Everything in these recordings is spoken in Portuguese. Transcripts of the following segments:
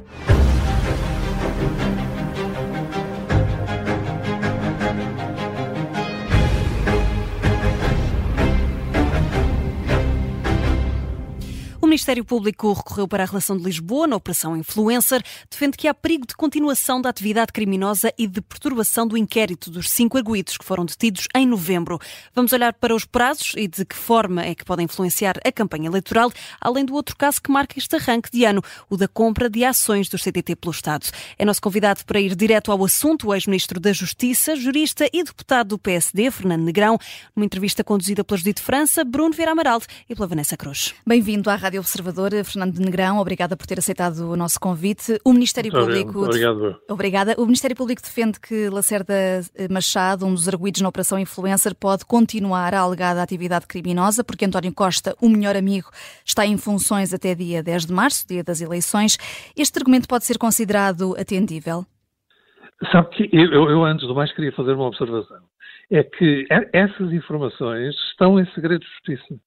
you Ministério Público recorreu para a relação de Lisboa na Operação Influencer, defende que há perigo de continuação da atividade criminosa e de perturbação do inquérito dos cinco arguídos que foram detidos em novembro. Vamos olhar para os prazos e de que forma é que podem influenciar a campanha eleitoral, além do outro caso que marca este arranque de ano, o da compra de ações do CTT pelo Estado. É nosso convidado para ir direto ao assunto, o ex-ministro da Justiça, jurista e deputado do PSD, Fernando Negrão, numa entrevista conduzida pela Judite França, Bruno Vieira Amaral e pela Vanessa Cruz. Bem-vindo à Rádio Observador, Fernando Negrão, obrigada por ter aceitado o nosso convite. O Ministério muito Público. Obrigado. Obrigada. O Ministério Público defende que Lacerda Machado, um dos arguídos na Operação Influencer, pode continuar a alegada atividade criminosa, porque António Costa, o melhor amigo, está em funções até dia 10 de março, dia das eleições. Este argumento pode ser considerado atendível? Sabe que eu, eu, antes do mais, queria fazer uma observação. É que essas informações estão em segredo de justiça.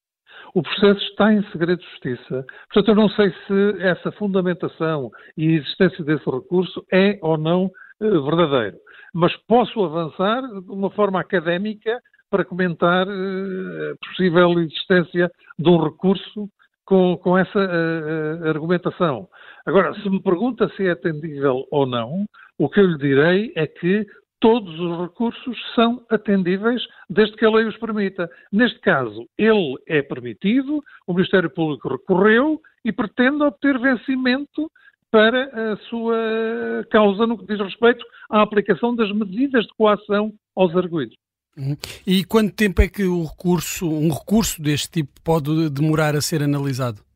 O processo está em segredo de justiça. Portanto, eu não sei se essa fundamentação e existência desse recurso é ou não eh, verdadeiro. Mas posso avançar de uma forma académica para comentar eh, a possível existência de um recurso com, com essa uh, argumentação. Agora, se me pergunta se é atendível ou não, o que eu lhe direi é que todos os recursos são atendíveis desde que a lei os permita. Neste caso, ele é permitido, o Ministério Público recorreu e pretende obter vencimento para a sua causa no que diz respeito à aplicação das medidas de coação aos arguidos. Uhum. E quanto tempo é que recurso, um recurso deste tipo pode demorar a ser analisado?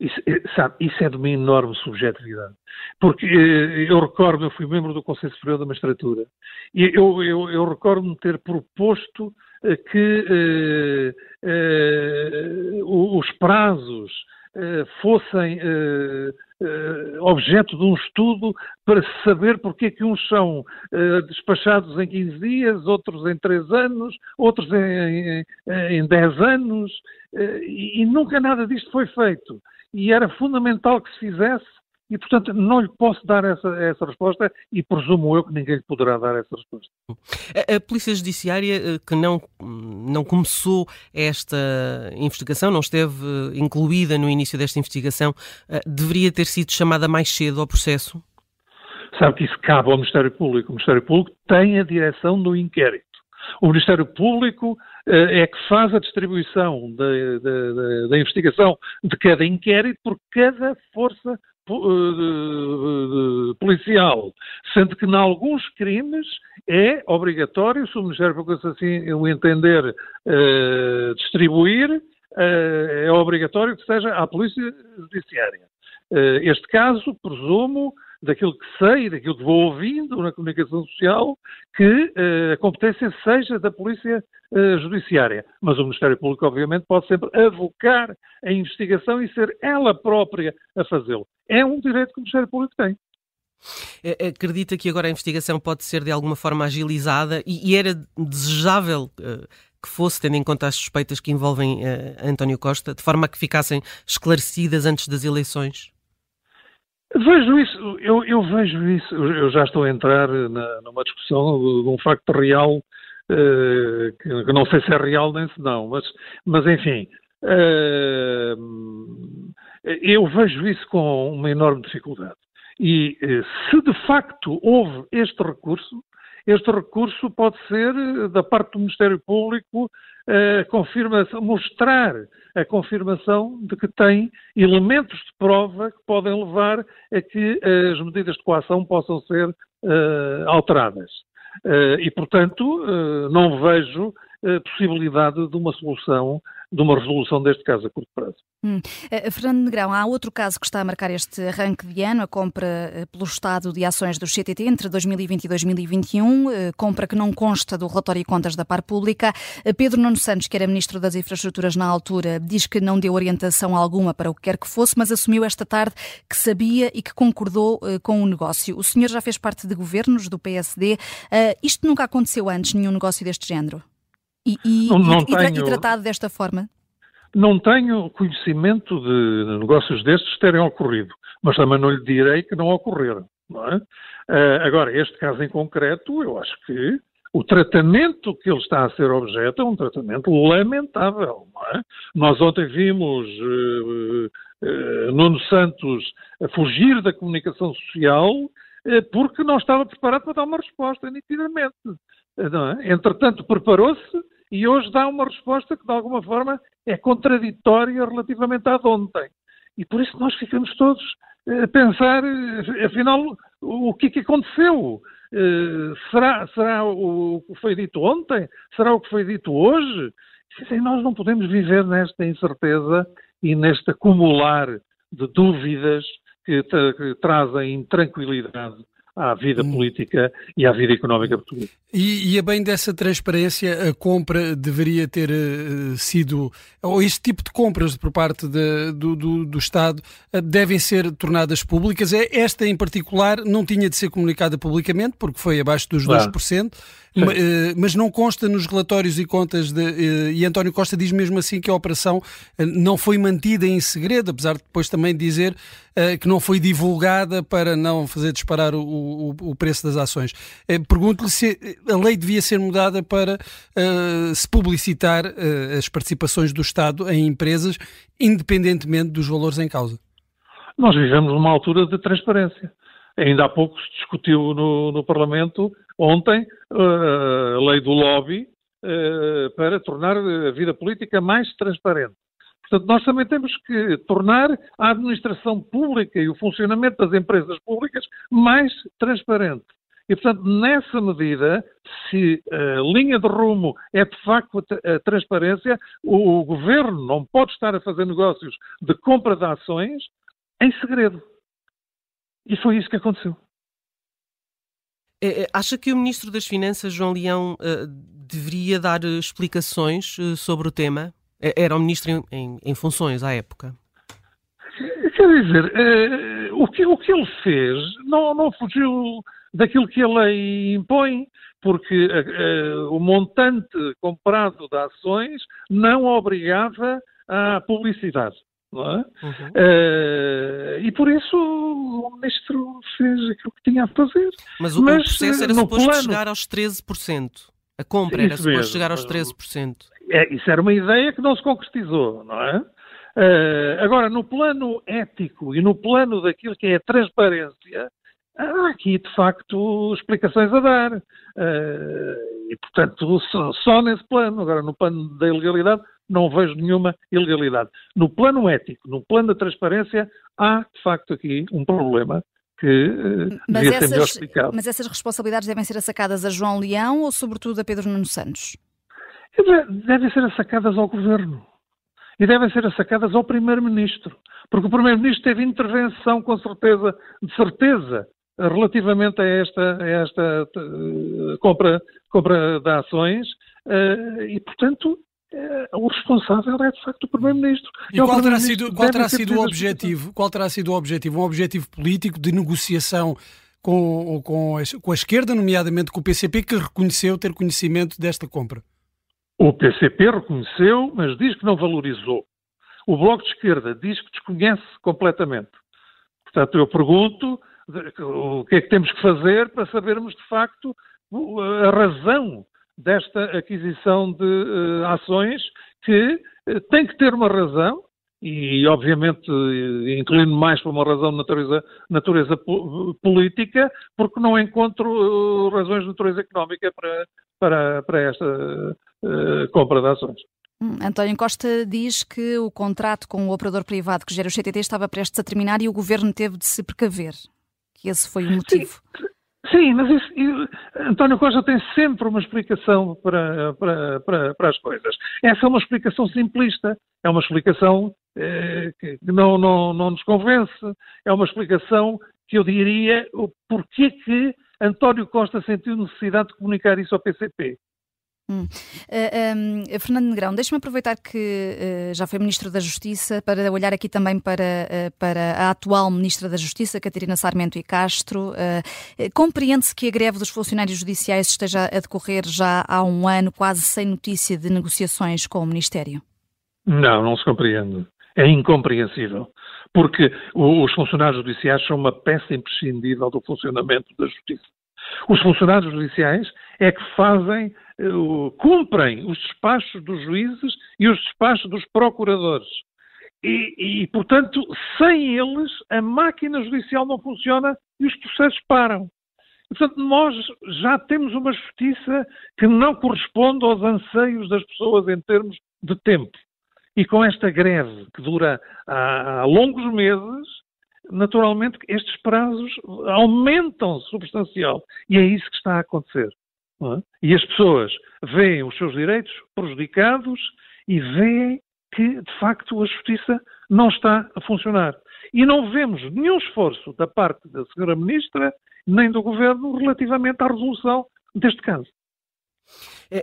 Isso, eh, sabe, isso é de uma enorme subjetividade. Porque eh, eu recordo, eu fui membro do Conselho Superior da Magistratura, e eu, eu, eu recordo-me ter proposto eh, que eh, eh, os prazos eh, fossem objeto de um estudo para saber porque é que uns são despachados em 15 dias, outros em 3 anos, outros em, em, em 10 anos, e nunca nada disto foi feito e era fundamental que se fizesse e, portanto, não lhe posso dar essa, essa resposta e presumo eu que ninguém lhe poderá dar essa resposta. A, a, Polícia Judiciária, eh, que não, não começou esta investigação, não esteve incluída no início desta investigação, eh, deveria ter sido chamada mais cedo ao processo? Sabe que isso cabe ao Ministério Público. O Ministério Público tem a direção do inquérito. O Ministério Público eh, é que faz a distribuição da, investigação de cada inquérito por cada força eh, policial, sendo que, em alguns crimes, é obrigatório, se o Ministério Público assim o entender uh, distribuir, é obrigatório que seja à Polícia Judiciária. Este caso, presumo, daquilo que sei, daquilo que vou ouvindo na comunicação social, que uh, a competência seja da Polícia uh, Judiciária. Mas o Ministério Público, obviamente, pode sempre avocar a investigação e ser ela própria a fazê-lo. É um direito que o Ministério Público tem. É, acredita que agora a investigação pode ser de alguma forma agilizada e, e era desejável uh, que fosse, tendo em conta as suspeitas que envolvem António Costa, de forma a que ficassem esclarecidas antes das eleições? Vejo isso, eu, eu, vejo isso, eu já estou a entrar na, numa discussão de, um facto real, uh, que, que, não sei se é real nem se não, mas, mas enfim, uh, eu vejo isso com uma enorme dificuldade. E uh, se de facto houve este recurso, este recurso pode ser, da parte do Ministério Público, a confirmação, mostrar a confirmação de que tem elementos de prova que podem levar a que as medidas de coação possam ser uh, alteradas. Uh, e, portanto, uh, não vejo possibilidade de uma solução de uma resolução deste caso a curto prazo. Hum. Uh, Fernando Negrão, há outro caso que está a marcar este arranque de ano, a compra uh, pelo Estado de ações do CTT entre 2020 e 2021, uh, eh, compra que não consta do relatório de contas da par pública. Pedro Nuno Santos, que era Ministro das Infraestruturas na altura, diz que não deu orientação alguma para o que quer que fosse, mas assumiu esta tarde que sabia e que concordou com o negócio. O senhor já fez parte de governos do PSD. isto nunca aconteceu antes, nenhum negócio deste género? E, e, não, não e, tenho, e, tratado desta forma? Não tenho conhecimento de negócios destes terem ocorrido, mas também não lhe direi que não ocorreram. Não é? uh, agora, este caso em concreto, eu acho que o tratamento que ele está a ser objeto é um tratamento lamentável. É? Nós ontem vimos uh, uh, Nuno Santos a fugir da comunicação social porque não estava preparado para dar uma resposta, nitidamente. É? Entretanto, preparou-se e hoje dá uma resposta que, de alguma forma, é contraditória relativamente à de ontem. E por isso nós ficamos todos a pensar, afinal, o que é que aconteceu? Uh, será, será o que foi dito ontem? Será o que foi dito hoje? Nós não podemos viver nesta incerteza e neste acumular de dúvidas que, que trazem intranquilidade à vida hum. política e à vida económica portuguesa. E, e a bem dessa transparência, a compra deveria ter uh, sido, ou este tipo de compras por parte de, do, do, do, Estado uh, devem ser tornadas públicas. É, esta em particular não tinha de ser comunicada publicamente, porque foi abaixo dos claro. 2%. Eh, mas não consta nos relatórios e contas de. E António Costa diz mesmo assim que a operação não foi mantida em segredo, apesar de depois também dizer que não foi divulgada para não fazer disparar o, o, o preço das ações. Pergunto-lhe se a lei devia ser mudada para se publicitar as participações do Estado em empresas, independentemente dos valores em causa. Nós vivemos numa altura de transparência. Ainda há pouco se discutiu no, no Parlamento ontem a lei do lobby eh, para tornar a vida política mais transparente. Portanto, nós também temos que tornar a administração pública e o funcionamento das empresas públicas mais transparente. E, portanto, nessa medida, se a linha de rumo é de facto a transparência, o, governo não pode estar a fazer negócios de compra de ações em segredo. E foi isso que aconteceu. É, é, acha que o Ministro das Finanças, João Leão, uh, deveria dar explicações uh, sobre o tema? Era o Ministro em, em, em, funções à época. Quer dizer, o, que, o que ele fez não, não fugiu daquilo que a lei impõe, porque o montante comprado de ações não obrigava à publicidade. É? Uhum. Uh, e por isso o ministro fez aquilo que tinha a fazer. Mas o, Mas, processo era suposto plano... chegar aos 13%. A compra era suposto mesmo. chegar aos 13%. É, isso era uma ideia que não se concretizou, não é? Uh, agora, no plano ético e no plano daquilo que é a transparência, há aqui, de facto, explicações a dar. Uh, e, portanto, só, só, nesse plano. Agora, no plano da ilegalidade, não vejo nenhuma ilegalidade. No plano ético, no plano da transparência, há, de facto, aqui um problema que uh, mas essas, ser melhor explicado. Mas essas responsabilidades devem ser assacadas a João Leão ou, sobretudo, a Pedro Nuno Santos? Devem ser assacadas ao Governo. E devem ser assacadas ao Primeiro-Ministro. Porque o Primeiro-Ministro teve intervenção, com certeza, de certeza, relativamente a esta, a esta uh, compra, compra de ações. Uh, e, portanto, eh, o responsável é de facto o Primeiro-Ministro. E qual terá sido, qual terá sido o objetivo? Qual terá sido o objetivo? Um objetivo político de negociação com, com, a, com a esquerda, nomeadamente com o PCP, que reconheceu ter conhecimento desta compra? O PCP reconheceu, mas diz que não valorizou. O Bloco de Esquerda diz que desconhece completamente. Portanto, eu pergunto o que é que temos que fazer para sabermos, de facto, a razão desta aquisição de uh, ações que uh, tem que ter uma razão e, obviamente, uh, inclino mais por uma razão de natureza, natureza política, porque não encontro razões de natureza económica para, para, para esta compra de ações. Hum, António Costa diz que o contrato com o operador privado que gera o CTT estava prestes a terminar e o governo teve de se precaver. Que esse foi o motivo. Sim. Sim, mas isso, António Costa tem sempre uma explicação para, para, para, para, as coisas. Essa é uma explicação simplista, é uma explicação eh, que não, não, não nos convence, é uma explicação que eu diria o porquê que António Costa sentiu necessidade de comunicar isso ao PCP. Hum. Uh, um, Fernando Negrão, deixe-me aproveitar que uh, já foi Ministro da Justiça para olhar aqui também para, uh, para a atual Ministra da Justiça, Catarina Sarmento e Castro. Compreende-se que a greve dos funcionários judiciais esteja a decorrer já há um ano, quase sem notícia de negociações com o Ministério? Não, não se compreende. É incompreensível. porque os funcionários judiciais são uma peça imprescindível do funcionamento da justiça. Os funcionários judiciais é que fazem, eh, cumprem os despachos dos juízes e os despachos dos procuradores. E, e, portanto, sem eles, a máquina judicial não funciona e os processos param. Portanto, nós já temos uma justiça que não corresponde aos anseios das pessoas em termos de tempo. E com esta greve que dura há, há longos meses, naturalmente estes prazos aumentam substancial. E é isso que está a acontecer. É? E as pessoas veem os seus direitos prejudicados e veem que, de facto, a justiça não está a funcionar. E não vemos nenhum esforço da parte da Senhora Ministra nem do Governo relativamente à resolução deste caso.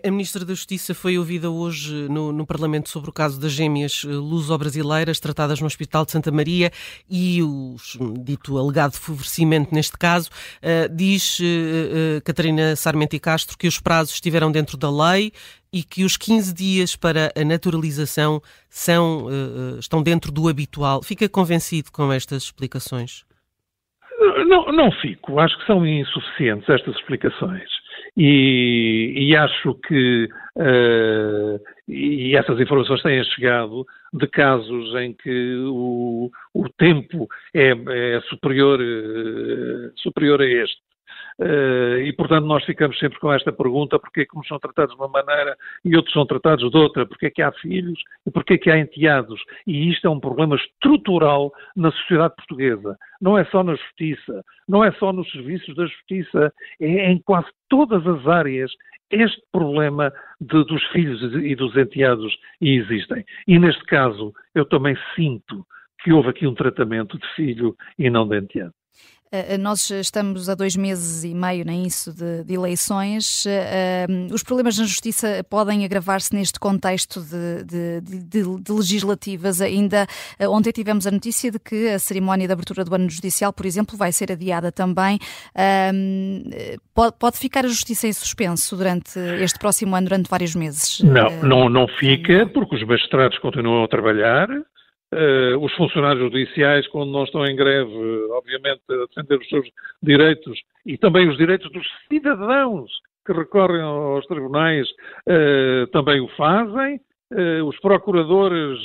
A Ministra da Justiça foi ouvida hoje no, no Parlamento sobre o caso das gêmeas eh, luso-brasileiras tratadas no Hospital de Santa Maria e o dito alegado favorecimento neste caso. Uh, diz uh, uh, Catarina Sarmento e Castro que os prazos estiveram dentro da lei e que os 15 dias para a naturalização são, estão dentro do habitual. Fica convencido com estas explicações? Não, não fico. Acho que são insuficientes estas explicações. E, e acho que uh, e essas informações têm chegado de casos em que o, o tempo é, é superior, uh, superior a este. Uh, e, portanto, nós ficamos sempre com esta pergunta: porquê que uns são tratados de uma maneira e outros são tratados de outra? Porquê que há filhos e porquê que há enteados? E isto é um problema estrutural na sociedade portuguesa. Não é só na justiça, não é só nos serviços da justiça, é em quase todas as áreas este problema de, dos filhos e dos enteados existem. E neste caso, eu também sinto que houve aqui um tratamento de filho e não de enteado. Eh, eh, nós estamos a dois meses e meio, nem isso, de, de eleições. Eh, os problemas na justiça podem agravar-se neste contexto de, de, de, legislativas. Ainda ontem tivemos a notícia de que a cerimónia de abertura do ano judicial, por exemplo, vai ser adiada também. Pode, pode ficar a justiça em suspenso durante este próximo ano, durante vários meses? Não, não, não fica, porque os magistrados continuam a trabalhar. Uh, os funcionários judiciais, quando não estão em greve, obviamente, a defender os seus direitos e também os direitos dos cidadãos que recorrem aos tribunais, uh, também o fazem. Uh, os procuradores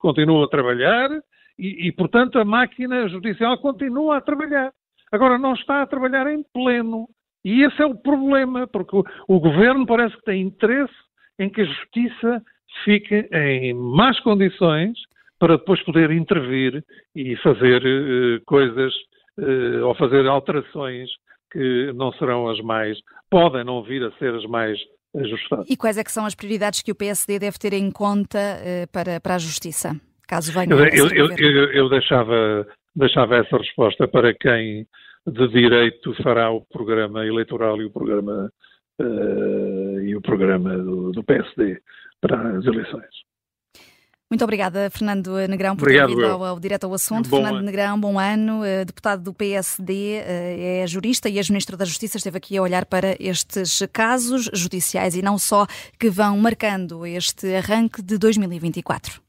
continuam a trabalhar e, e, portanto, a máquina judicial continua a trabalhar. Agora, não está a trabalhar em pleno. E esse é o problema, porque o, o governo parece que tem interesse em que a justiça fique em más condições para depois poder intervir e fazer uh, coisas uh, ou fazer alterações que não serão as mais, podem não vir a ser as mais ajustadas. E quais é que são as prioridades que o PSD deve ter em conta uh, para, para a Justiça, caso venha eu, eu, eu, eu deixava, deixava essa resposta para quem de direito fará o programa eleitoral e o programa, e o programa do, do PSD para as eleições. Muito obrigada, Fernando Negrão, por Obrigado, ter vindo ao, ao, direto ao assunto. Bom Fernando ano. Negrão, bom ano, uh, deputado do PSD, eh, é jurista e ex-ministro da Justiça, esteve aqui a olhar para estes casos judiciais e não só que vão marcando este arranque de 2024.